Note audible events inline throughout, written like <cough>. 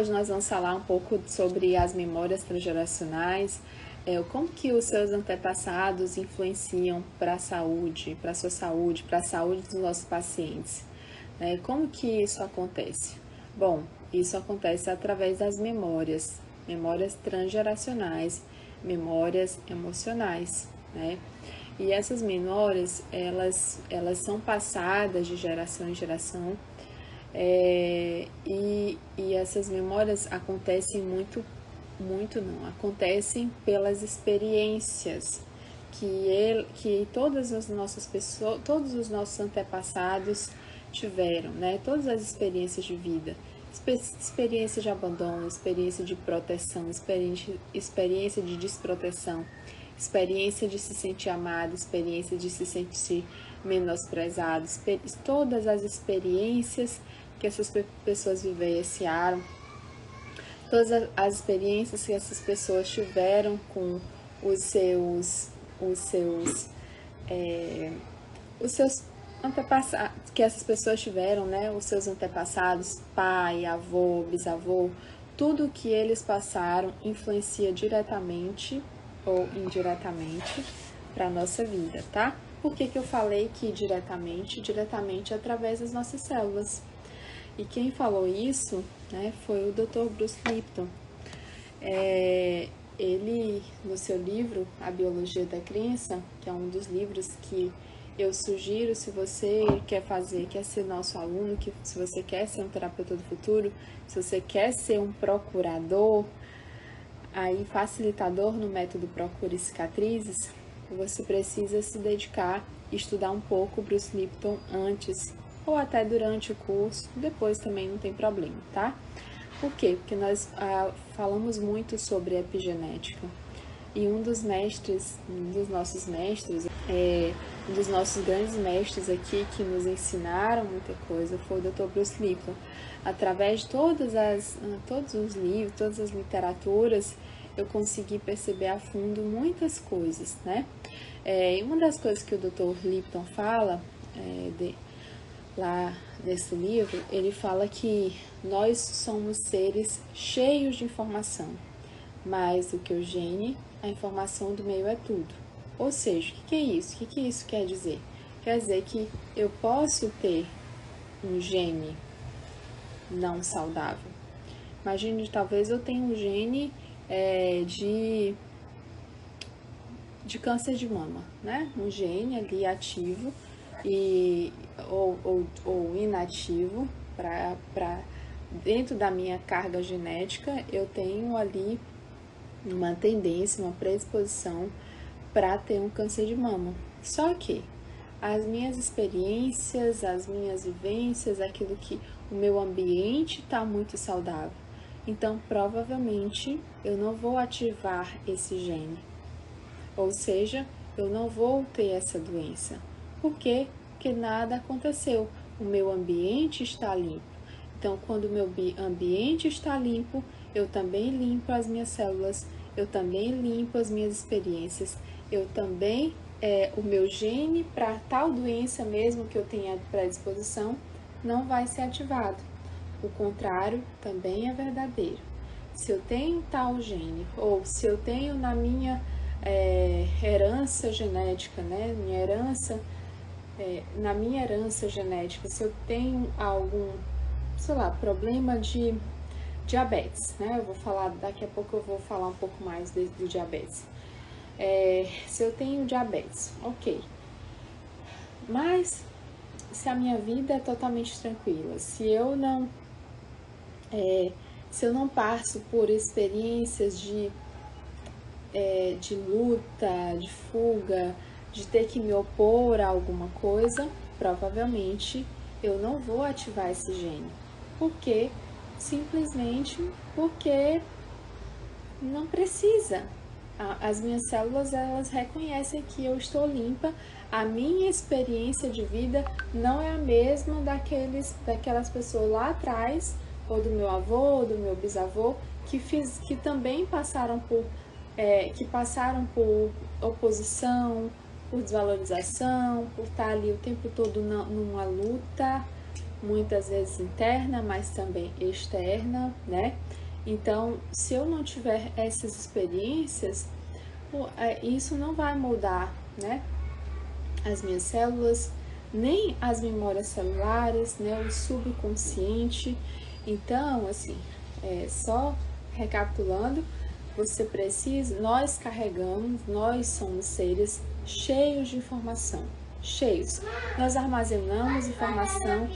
hoje nós vamos falar um pouco sobre as memórias transgeracionais, é, como que os seus antepassados influenciam para a saúde, para a sua saúde, para a saúde dos nossos pacientes. Né? Como que isso acontece? Bom, isso acontece através das memórias, memórias transgeracionais, memórias emocionais, né? E essas memórias, elas, elas são passadas de geração em geração é, e, e essas memórias acontecem muito, muito não, acontecem pelas experiências que, ele, que todas as nossas pessoas, todos os nossos antepassados tiveram, né? Todas as experiências de vida, experiência de abandono, experiência de proteção, experiência, experiência de desproteção, experiência de se sentir amado, experiência de se sentir menosprezado, todas as experiências que essas pessoas vivenciaram, todas as experiências que essas pessoas tiveram com os seus, os seus, é, os seus antepassados, que essas pessoas tiveram, né, os seus antepassados, pai, avô, bisavô, tudo que eles passaram influencia diretamente ou indiretamente para a nossa vida, tá? Por que, que eu falei que diretamente? Diretamente através das nossas células. E quem falou isso né, foi o Dr. Bruce Lipton. É, ele, no seu livro A Biologia da Crença, que é um dos livros que eu sugiro se você quer fazer, quer ser nosso aluno, que se você quer ser um terapeuta do futuro, se você quer ser um procurador, aí facilitador no método Procure Cicatrizes, você precisa se dedicar e estudar um pouco Bruce Lipton antes ou até durante o curso, depois também não tem problema, tá? Por quê? Porque nós ah, falamos muito sobre epigenética e um dos mestres, um dos nossos mestres, é, um dos nossos grandes mestres aqui que nos ensinaram muita coisa foi o Dr. Bruce Lipton. Através de todas as, ah, todos os livros, todas as literaturas, eu consegui perceber a fundo muitas coisas, né? É, e uma das coisas que o Dr. Lipton fala é, de, lá nesse livro, ele fala que nós somos seres cheios de informação. Mais do que o gene, a informação do meio é tudo. Ou seja, o que, é isso? O que, que isso quer dizer? Quer dizer que eu posso ter um gene não saudável. Imagine, talvez eu tenha um gene é, de, de câncer de mama, né? Um gene ali ativo e, ou, ou, ou inativo para dentro da minha carga genética eu tenho ali uma tendência, uma predisposição para ter um câncer de mama. Só que as minhas experiências, as minhas vivências, aquilo que o meu ambiente está muito saudável. Então, provavelmente, eu não vou ativar esse gene. Ou seja, eu não vou ter essa doença. Por quê? Porque nada aconteceu. O meu ambiente está limpo. Então, quando o meu ambiente está limpo, eu também limpo as minhas células, eu também limpo as minhas experiências, eu também, é, o meu gene para tal doença mesmo que eu tenha predisposição, não vai ser ativado. O contrário também é verdadeiro. Se eu tenho tal gene, ou se eu tenho na minha é, herança genética, né, minha herança, é, na minha herança genética, se eu tenho algum, sei lá, problema de diabetes, né, eu vou falar, daqui a pouco eu vou falar um pouco mais de, do diabetes. É, se eu tenho diabetes, ok. Mas se a minha vida é totalmente tranquila, se eu não é, se eu não passo por experiências de, é, de luta, de fuga, de ter que me opor a alguma coisa, provavelmente eu não vou ativar esse gene. Por quê? Simplesmente porque não precisa. As minhas células elas reconhecem que eu estou limpa. A minha experiência de vida não é a mesma daqueles, daquelas pessoas lá atrás ou do meu avô, ou do meu bisavô, que, fiz, que também passaram por, é, que passaram por oposição, por desvalorização, por estar ali o tempo todo numa luta muitas vezes interna, mas também externa, né? Então, se eu não tiver essas experiências, é, isso não vai mudar, né? As minhas células, nem as memórias celulares, né? O subconsciente. Então, assim, é, só recapitulando, você precisa, nós carregamos, nós somos seres cheios de informação, cheios. Nós armazenamos informação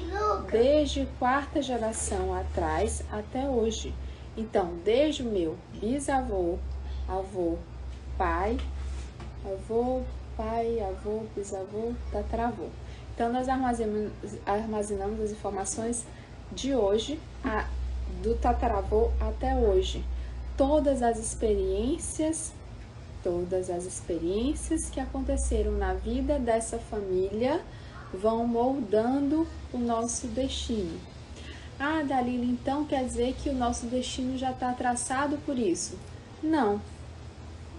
desde quarta geração atrás até hoje. Então, desde o meu bisavô, avô, pai, avô, pai, avô, bisavô, tataravô. Então, nós armazenamos, as informações de hoje, a, do tataravô até hoje. Todas as experiências, todas as experiências que aconteceram na vida dessa família vão moldando o nosso destino. Ah, Dalila, então quer dizer que o nosso destino já está traçado por isso? Não,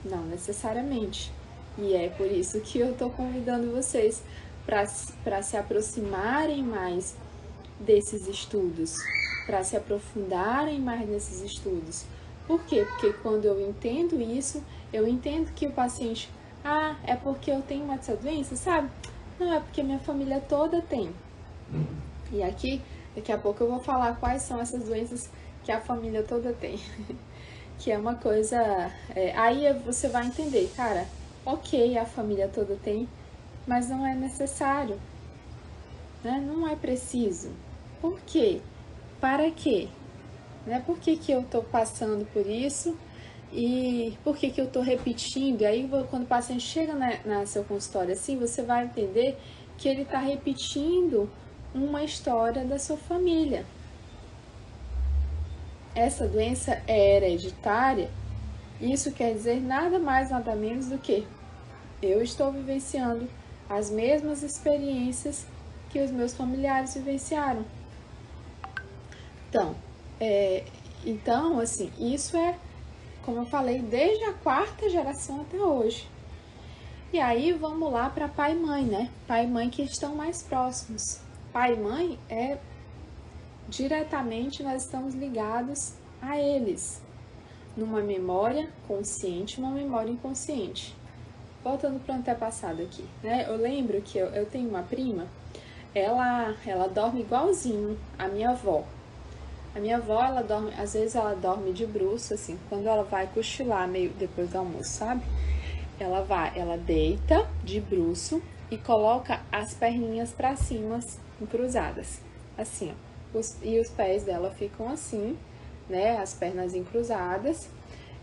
não necessariamente. E é por isso que eu estou convidando vocês para se aproximarem mais desses estudos, para se aprofundarem mais nesses estudos. Por quê? Porque quando eu entendo isso, eu entendo que o paciente, ah, é porque eu tenho uma dessa doença, sabe? Não, é porque minha família toda tem. E aqui Daqui a pouco eu vou falar quais são essas doenças que a família toda tem. <laughs> que é uma coisa. É, aí você vai entender, cara, ok, a família toda tem, mas não é necessário. Né? Não é preciso. Por quê? Para quê? Né? Por que, que eu estou passando por isso? E por que, que eu estou repetindo? E aí, quando o paciente chega na, na seu consultório assim, você vai entender que ele está repetindo uma história da sua família. Essa doença é hereditária, isso quer dizer nada mais, nada menos do que eu estou vivenciando as mesmas experiências que os meus familiares vivenciaram. Então, é, então, assim, isso é, como eu falei, desde a quarta geração até hoje. E aí vamos lá para pai e mãe, né? Pai e mãe que estão mais próximos pai e mãe é diretamente nós estamos ligados a eles, numa memória consciente, uma memória inconsciente. Voltando para o antepassado aqui, né? Eu lembro que eu, eu tenho uma prima, ela, ela dorme igualzinho a minha avó. A minha avó, ela dorme, às vezes ela dorme de bruço, assim, quando ela vai cochilar meio depois do almoço, sabe? Ela vai, ela deita de bruço e coloca as perninhas para cima cruzadas, assim, ó. Os, e os pés dela ficam assim, né? As pernas encruzadas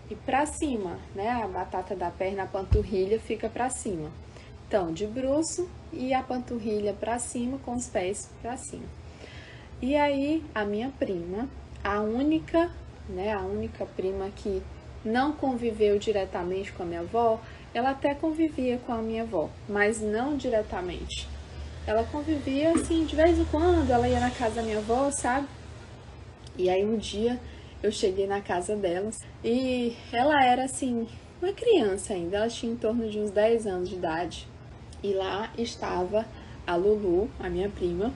e para cima, né? A batata da perna, a panturrilha fica para cima. Então, de bruço e a panturrilha para cima com os pés para cima. E aí, a minha prima, a única, né? A única prima que não conviveu diretamente com a minha avó, ela até convivia com a minha avó, mas não diretamente ela convivia assim, de vez em quando, ela ia na casa da minha avó, sabe? E aí um dia eu cheguei na casa delas e ela era assim, uma criança ainda, ela tinha em torno de uns 10 anos de idade. E lá estava a Lulu, a minha prima,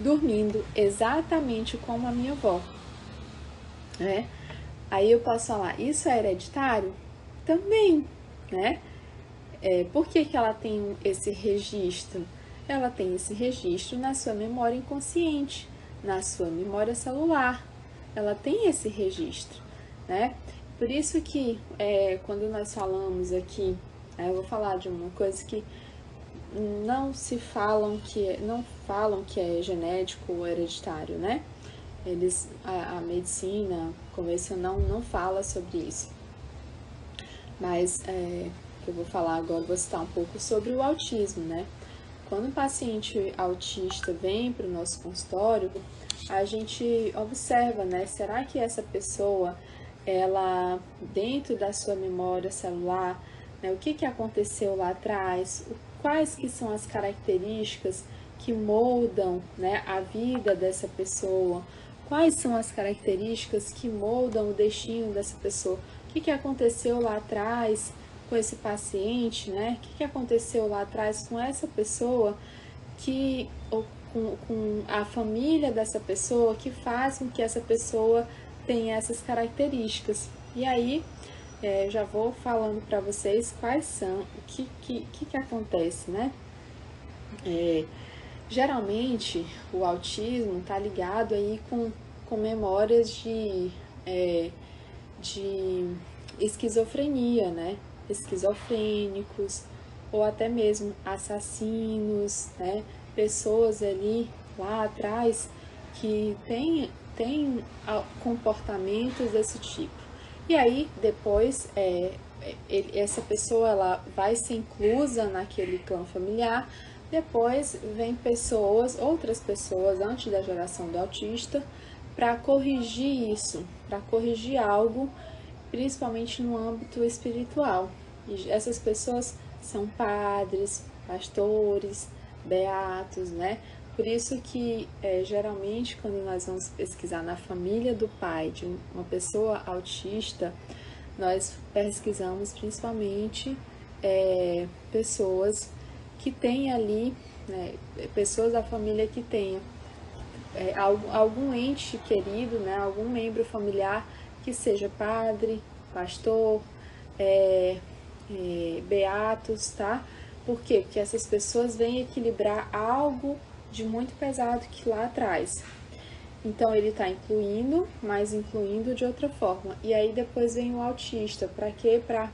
dormindo exatamente como a minha avó. Né? Aí eu posso falar, isso é hereditário? Também, né? É, por que, que ela tem esse registro? ela tem esse registro na sua memória inconsciente, na sua memória celular. Ela tem esse registro, né? Por isso que é, quando nós falamos aqui, é, eu vou falar de uma coisa que não se falam que não falam que é genético ou hereditário, né? Eles a, a medicina convencional não fala sobre isso. Mas é, eu vou falar agora, vou citar um pouco sobre o autismo, né? Quando um paciente autista vem para o nosso consultório, a gente observa, né? Será que essa pessoa, ela, dentro da sua memória celular, né, o que, que aconteceu lá atrás, quais que são as características que moldam né, a vida dessa pessoa, quais são as características que moldam o destino dessa pessoa, o que, que aconteceu lá atrás, com esse paciente, né? O que, que aconteceu lá atrás com essa pessoa que ou com, com a família dessa pessoa que faz com que essa pessoa tenha essas características. E aí, é, já vou falando para vocês quais são, o que, que, que, que acontece, né? É, geralmente, o autismo está ligado aí com, com memórias de, é, de esquizofrenia, né? Esquizofrênicos, ou até mesmo assassinos, né? Pessoas ali lá atrás que têm tem comportamentos desse tipo. E aí, depois, é, ele, essa pessoa ela vai ser inclusa naquele clã familiar. Depois vem pessoas, outras pessoas antes da geração do autista, para corrigir isso, para corrigir algo, principalmente no âmbito espiritual. E essas pessoas são padres, pastores, beatos, né? Por isso que é, geralmente quando nós vamos pesquisar na família do pai de uma pessoa autista, nós pesquisamos principalmente é, pessoas que têm ali, né, pessoas da família que tenham é, algum, algum ente querido, né, algum membro familiar que seja padre, pastor, é, é, beatos, tá? Por quê? Porque essas pessoas vêm equilibrar algo de muito pesado que lá atrás. Então ele está incluindo, mas incluindo de outra forma. E aí depois vem o autista. Para quê? Para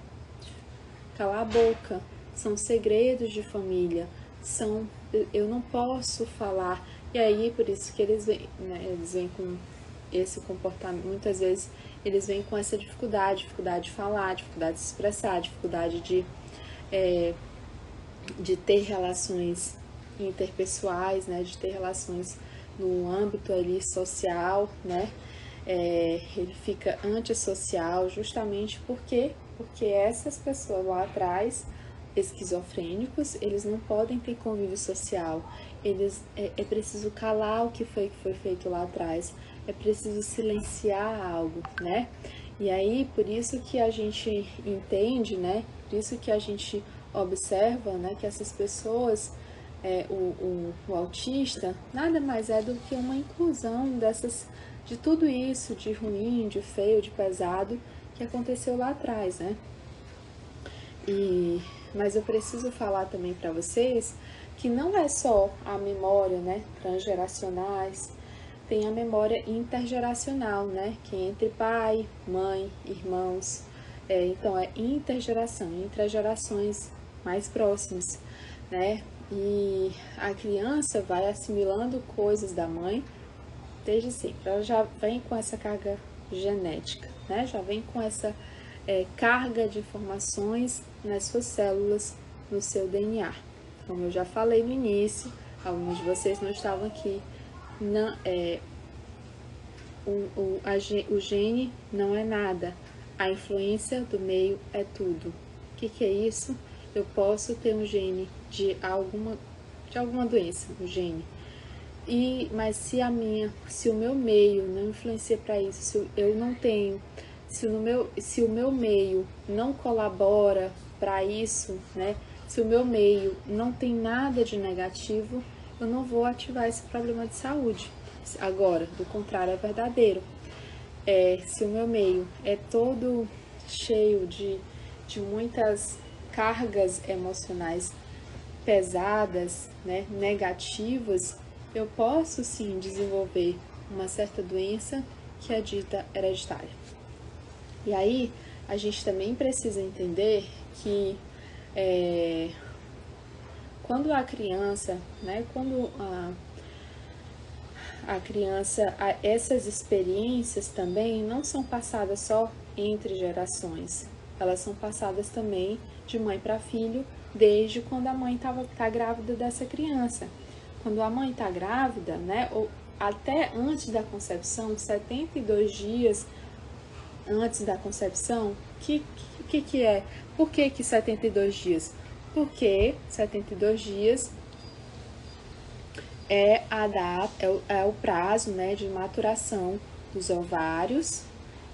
calar a boca. São segredos de família. São eu não posso falar. E aí por isso que eles vêm, né, eles vêm com esse comportamento. Muitas vezes eles vêm com essa dificuldade, dificuldade de falar, dificuldade de se expressar, dificuldade de é, de ter relações interpessoais, né, de ter relações no âmbito ali social, né, é, ele fica antissocial justamente porque porque essas pessoas lá atrás esquizofrênicos eles não podem ter convívio social. Eles é, é preciso calar o que foi que foi feito lá atrás. É preciso silenciar algo né? E aí por isso que a gente entende né? Por isso que a gente observa né que essas pessoas é, o, o, o, autista nada mais é do que uma inclusão dessas, de tudo isso, de ruim, de feio, de pesado, que aconteceu lá atrás, né? E, mas eu preciso falar também para vocês que não é só a memória, né, transgeracionais, tem a memória intergeracional, né, que é entre pai, mãe, irmãos, é, então é intergeração, entre gerações mais próximas, né, e a criança vai assimilando coisas da mãe desde sempre. Ela já vem com essa carga genética, né? Já vem com essa é, carga de informações nas suas células, no seu DNA. Como eu já falei no início, alguns de vocês não estavam aqui. Não, é, o, o, a, o gene não é nada, a influência do meio é tudo. O que, que é isso? eu posso ter um gene de alguma, de alguma doença, um gene. E, mas se a minha, se o meu meio não influencia para isso, se eu não tenho, se o meu, se o meu meio não colabora para isso, né? Se o meu meio não tem nada de negativo, eu não vou ativar esse problema de saúde. Agora, do contrário, é verdadeiro. É, se o meu meio é todo cheio de, de muitas cargas emocionais pesadas, né, negativas, eu posso sim desenvolver uma certa doença que é dita hereditária. E aí a gente também precisa entender que é, quando a criança, né, quando a, a criança, a, essas experiências também não são passadas só entre gerações, elas são passadas também de mãe para filho desde quando a mãe estava tá grávida dessa criança. Quando a mãe está grávida, né, ou até antes da concepção, 72 dias antes da concepção, que que, que é? Por que, que 72 dias? Porque 72 dias é, a da, é, o, é o prazo né, de maturação dos ovários,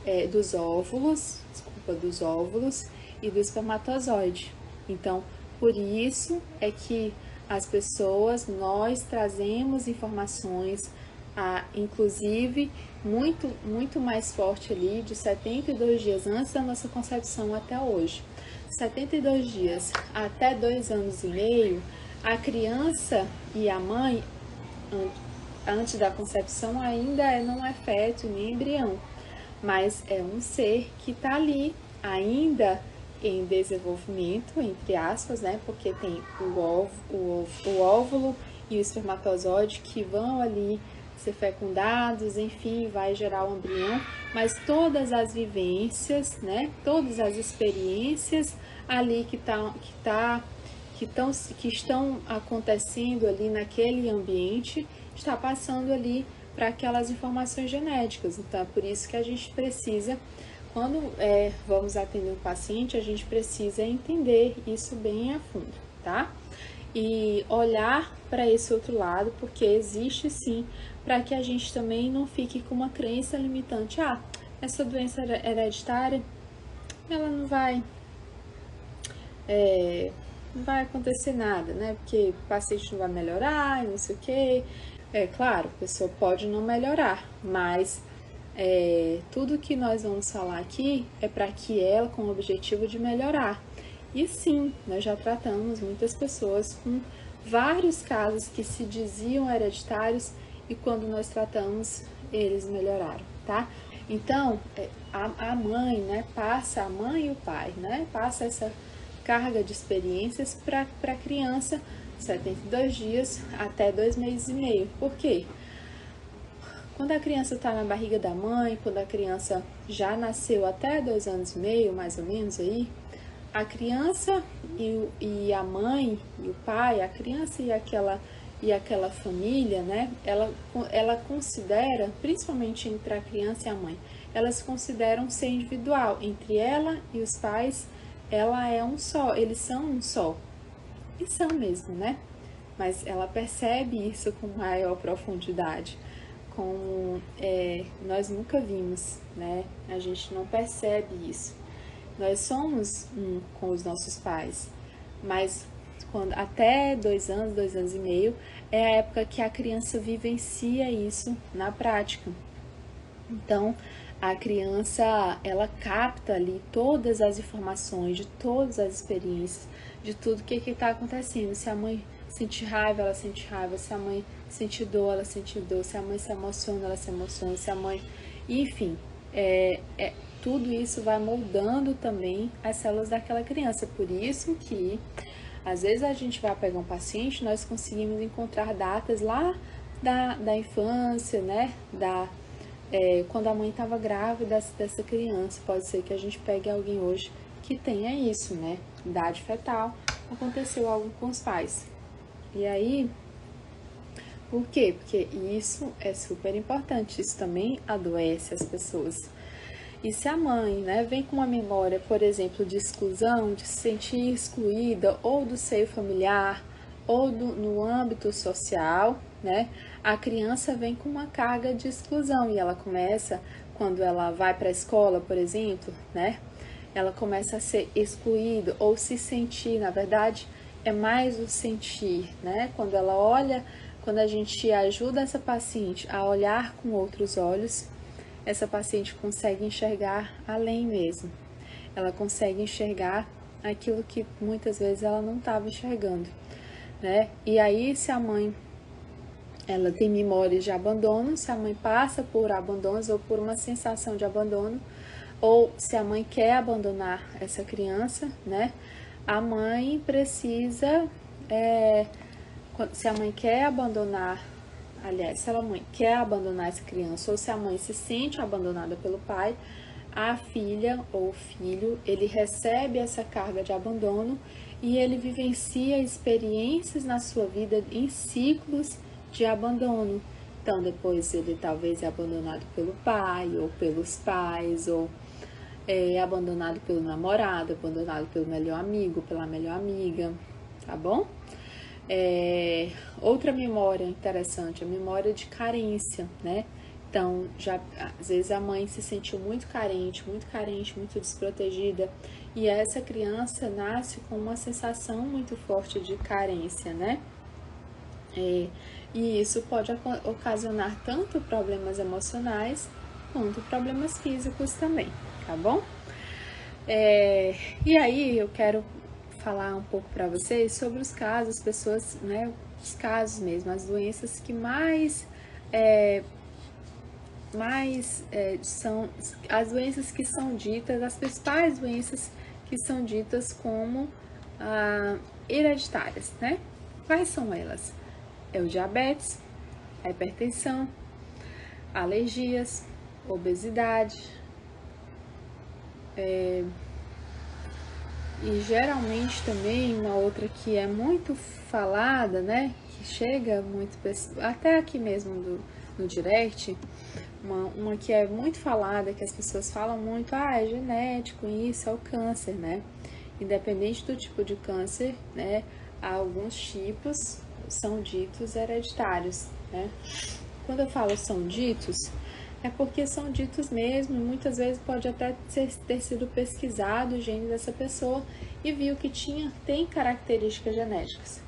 é, dos óvulos, desculpa, dos óvulos e do espermatozoide. Então, por isso é que as pessoas, nós trazemos informações, inclusive muito, muito mais forte ali, de 72 dias antes da nossa concepção até hoje. 72 dias até dois anos e meio, a criança e a mãe, antes da concepção, ainda é, não é feto nem embrião, mas é um ser que está ali ainda em desenvolvimento, entre aspas, né? Porque tem o, o, óvulo e o espermatozoide que vão ali ser fecundados, enfim, vai gerar o embrião, mas todas as vivências, né? Todas as experiências ali que tá, que tá que, tão, que estão acontecendo ali naquele ambiente, está passando ali para aquelas informações genéticas. Então, é por isso que a gente precisa quando é, vamos atender um paciente, a gente precisa entender isso bem a fundo, tá? E olhar para esse outro lado, porque existe sim, para que a gente também não fique com uma crença limitante. Ah, essa doença hereditária, ela não vai, é, não vai acontecer nada, né? Porque o paciente não vai melhorar, não sei o quê. É claro, a pessoa pode não melhorar, mas é, tudo que nós vamos falar aqui é para que ela com o objetivo de melhorar. E sim, nós já tratamos muitas pessoas com vários casos que se diziam hereditários e quando nós tratamos, eles melhoraram, tá? Então, é, a, a mãe, né, passa, a mãe e o pai, né, passa essa carga de experiências para a criança, 72 dias até dois meses e meio. Por quê? Quando a criança está na barriga da mãe, quando a criança já nasceu até dois anos e meio, mais ou menos aí, a criança e, e a mãe e o pai, a criança e aquela e aquela família, né? Ela, ela considera, principalmente entre a criança e a mãe, elas consideram ser individual. Entre ela e os pais, ela é um só, eles são um só. E são mesmo, né? Mas ela percebe isso com maior profundidade como é, nós nunca vimos, né? A gente não percebe isso. Nós somos um com os nossos pais, mas quando até dois anos, dois anos e meio, é a época que a criança vivencia isso na prática. Então, a criança ela capta ali todas as informações de todas as experiências, de tudo que está acontecendo. Se a mãe sente raiva, ela sente raiva. Se a mãe sente dor, ela sente dor. Se a mãe se emociona, ela se emociona. Se a mãe. Enfim, é, é, tudo isso vai moldando também as células daquela criança. Por isso que, às vezes, a gente vai pegar um paciente, nós conseguimos encontrar datas lá da, da infância, né? Da, é, quando a mãe estava grávida dessa criança. Pode ser que a gente pegue alguém hoje que tenha isso, né? Idade fetal, aconteceu algo com os pais. E aí, por quê? Porque isso é super importante, isso também adoece as pessoas. E se a mãe né, vem com uma memória, por exemplo, de exclusão, de se sentir excluída ou do seio familiar ou do, no âmbito social, né, a criança vem com uma carga de exclusão e ela começa, quando ela vai para a escola, por exemplo, né, ela começa a ser excluída ou se sentir, na verdade, é mais o sentir, né? Quando ela olha, quando a gente ajuda essa paciente a olhar com outros olhos, essa paciente consegue enxergar além mesmo. Ela consegue enxergar aquilo que muitas vezes ela não estava enxergando, né? E aí, se a mãe ela tem memórias de abandono, se a mãe passa por abandonos ou por uma sensação de abandono, ou se a mãe quer abandonar essa criança, né? A mãe precisa, é, se a mãe quer abandonar, aliás, se a mãe quer abandonar essa criança ou se a mãe se sente abandonada pelo pai, a filha ou filho, ele recebe essa carga de abandono e ele vivencia experiências na sua vida em ciclos de abandono. Então, depois ele talvez é abandonado pelo pai ou pelos pais ou é abandonado pelo namorado, abandonado pelo melhor amigo, pela melhor amiga, tá bom? É, outra memória interessante, a memória de carência, né? Então, já às vezes a mãe se sentiu muito carente, muito carente, muito desprotegida, e essa criança nasce com uma sensação muito forte de carência, né? É, e isso pode ocasionar tanto problemas emocionais quanto problemas físicos também, tá bom? É, e aí eu quero falar um pouco para vocês sobre os casos, as pessoas, né, os casos mesmo, as doenças que mais é, mais é, são as doenças que são ditas, as principais doenças que são ditas como ah, hereditárias, né? Quais são elas? É o diabetes, a hipertensão, alergias, obesidade, é, e geralmente também uma outra que é muito falada, né? Que chega muito até aqui mesmo do, no direct, uma, uma que é muito falada, que as pessoas falam muito, ah, é genético, isso é o câncer, né? Independente do tipo de câncer, né? Alguns tipos são ditos hereditários, né? Quando eu falo são ditos, é porque são ditos mesmo, muitas vezes pode até ter sido pesquisado o gene dessa pessoa e viu que tinha, tem características genéticas.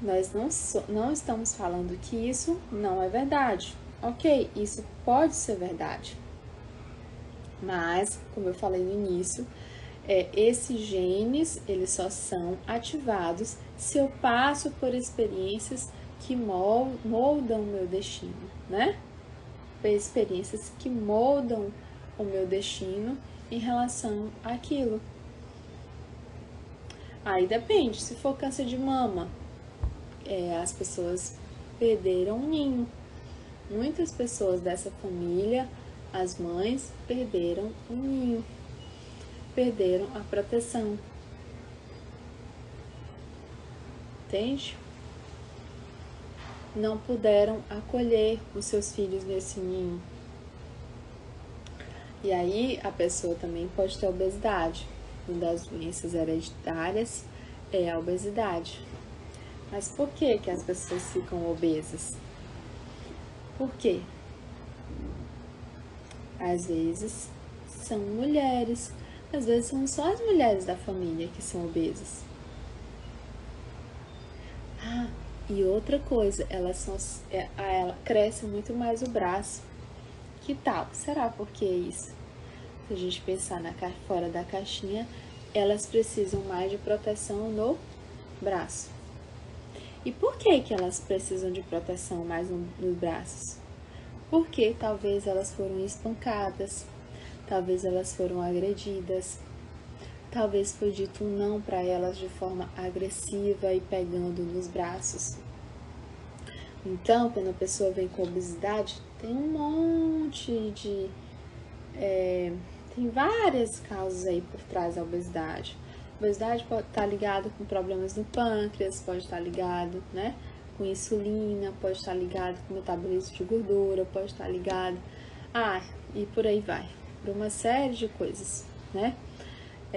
Nós não, so, não estamos falando que isso não é verdade. Ok, isso pode ser verdade. Mas, como eu falei no início, é, esses genes, eles só são ativados se eu passo por experiências que moldam o meu destino, né? Experiências que moldam o meu destino em relação àquilo. Aí depende, se for câncer de mama, é, as pessoas perderam o ninho. Muitas pessoas dessa família, as mães, perderam o ninho, perderam a proteção. Entende? Não puderam acolher os seus filhos nesse ninho. E aí a pessoa também pode ter obesidade. Uma das doenças hereditárias é a obesidade. Mas por que, que as pessoas ficam obesas? Por quê? Às vezes são mulheres, às vezes são só as mulheres da família que são obesas. Ah, e outra coisa, elas são, é, ela cresce muito mais o braço. Que tal? Será por que isso? Se a gente pensar na fora da caixinha, elas precisam mais de proteção no braço. E por que que elas precisam de proteção mais no, nos braços? Porque talvez elas foram espancadas, talvez elas foram agredidas, Talvez foi dito um não para elas de forma agressiva e pegando nos braços. Então, quando a pessoa vem com obesidade, tem um monte de. É, tem várias causas aí por trás da obesidade. A obesidade pode estar ligado com problemas no pâncreas, pode estar ligado, né? Com insulina, pode estar ligado com metabolismo de gordura, pode estar ligado. Ah, e por aí vai. Por uma série de coisas, né?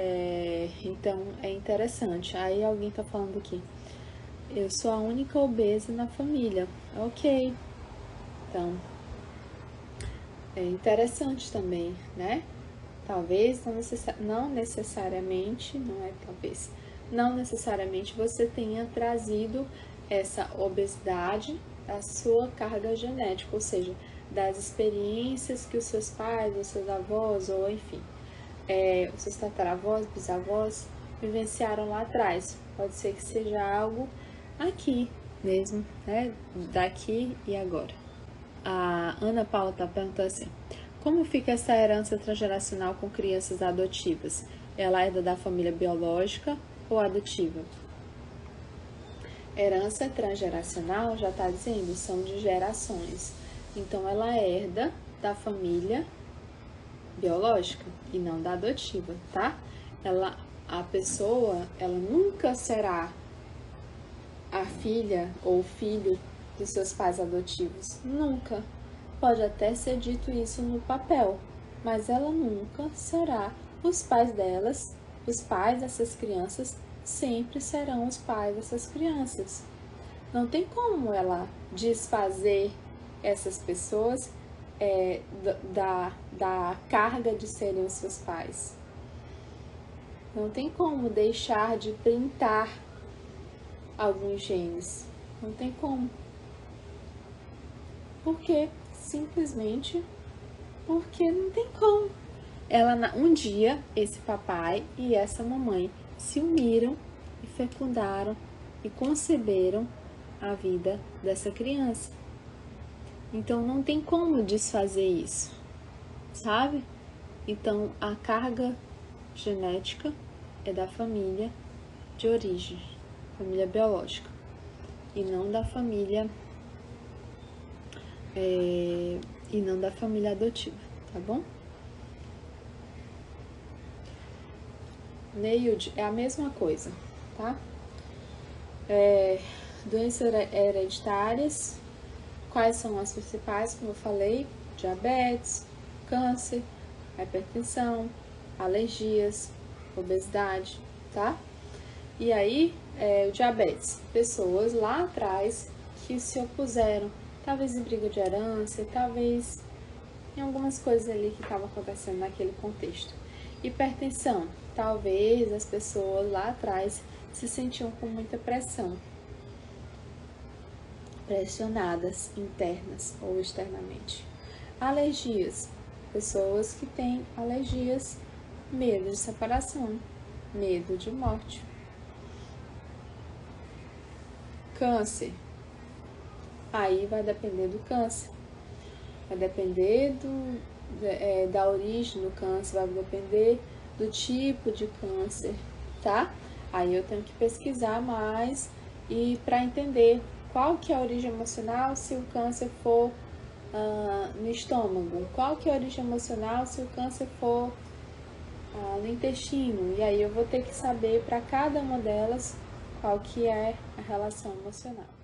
É, então é interessante. Aí alguém tá falando aqui. Eu sou a única obesa na família. Ok. Então é interessante também, né? Talvez não, necessari não necessariamente, não é talvez, não necessariamente você tenha trazido essa obesidade da sua carga genética, ou seja, das experiências que os seus pais, os seus avós, ou enfim, é, os seus tataravós, bisavós vivenciaram lá atrás. Pode ser que seja algo aqui mesmo, né? Daqui e agora. A Ana Paula está perguntando assim: como fica essa herança transgeracional com crianças adotivas? Ela é da família biológica ou adotiva? Herança transgeracional já está dizendo, são de gerações. Então ela herda da família biológica e não da adotiva, tá? Ela, a pessoa, ela nunca será a filha ou filho dos seus pais adotivos, nunca. Pode até ser dito isso no papel, mas ela nunca será os pais delas, os pais dessas crianças sempre serão os pais dessas crianças. Não tem como ela desfazer essas pessoas é, da, da carga de serem os seus pais. Não tem como deixar de printar alguns genes. Não tem como. Por quê? Simplesmente porque não tem como. Ela, um dia, esse papai e essa mamãe se uniram e fecundaram e conceberam a vida dessa criança. Então não tem como desfazer isso, sabe? Então a carga genética é da família de origem, família biológica, e não da família é, e não da família adotiva, tá bom? Neilde é a mesma coisa, tá? É, doenças hereditárias, quais são as principais, como eu falei? Diabetes, câncer, hipertensão, alergias, obesidade, tá? E aí, é, o diabetes, pessoas lá atrás que se opuseram, talvez em briga de herança, talvez em algumas coisas ali que estavam acontecendo naquele contexto. Hipertensão, talvez as pessoas lá atrás se sentiam com muita pressão, pressionadas internas ou externamente. Alergias, pessoas que têm alergias, medo de separação, medo de morte. Câncer, aí vai depender do câncer, vai depender do, é, da origem do câncer, vai depender do tipo de câncer, tá? Aí eu tenho que pesquisar mais e para entender qual que é a origem emocional se o câncer for uh, no estômago, qual que é a origem emocional se o câncer for uh, no intestino, e aí eu vou ter que saber para cada uma delas qual que é a relação emocional?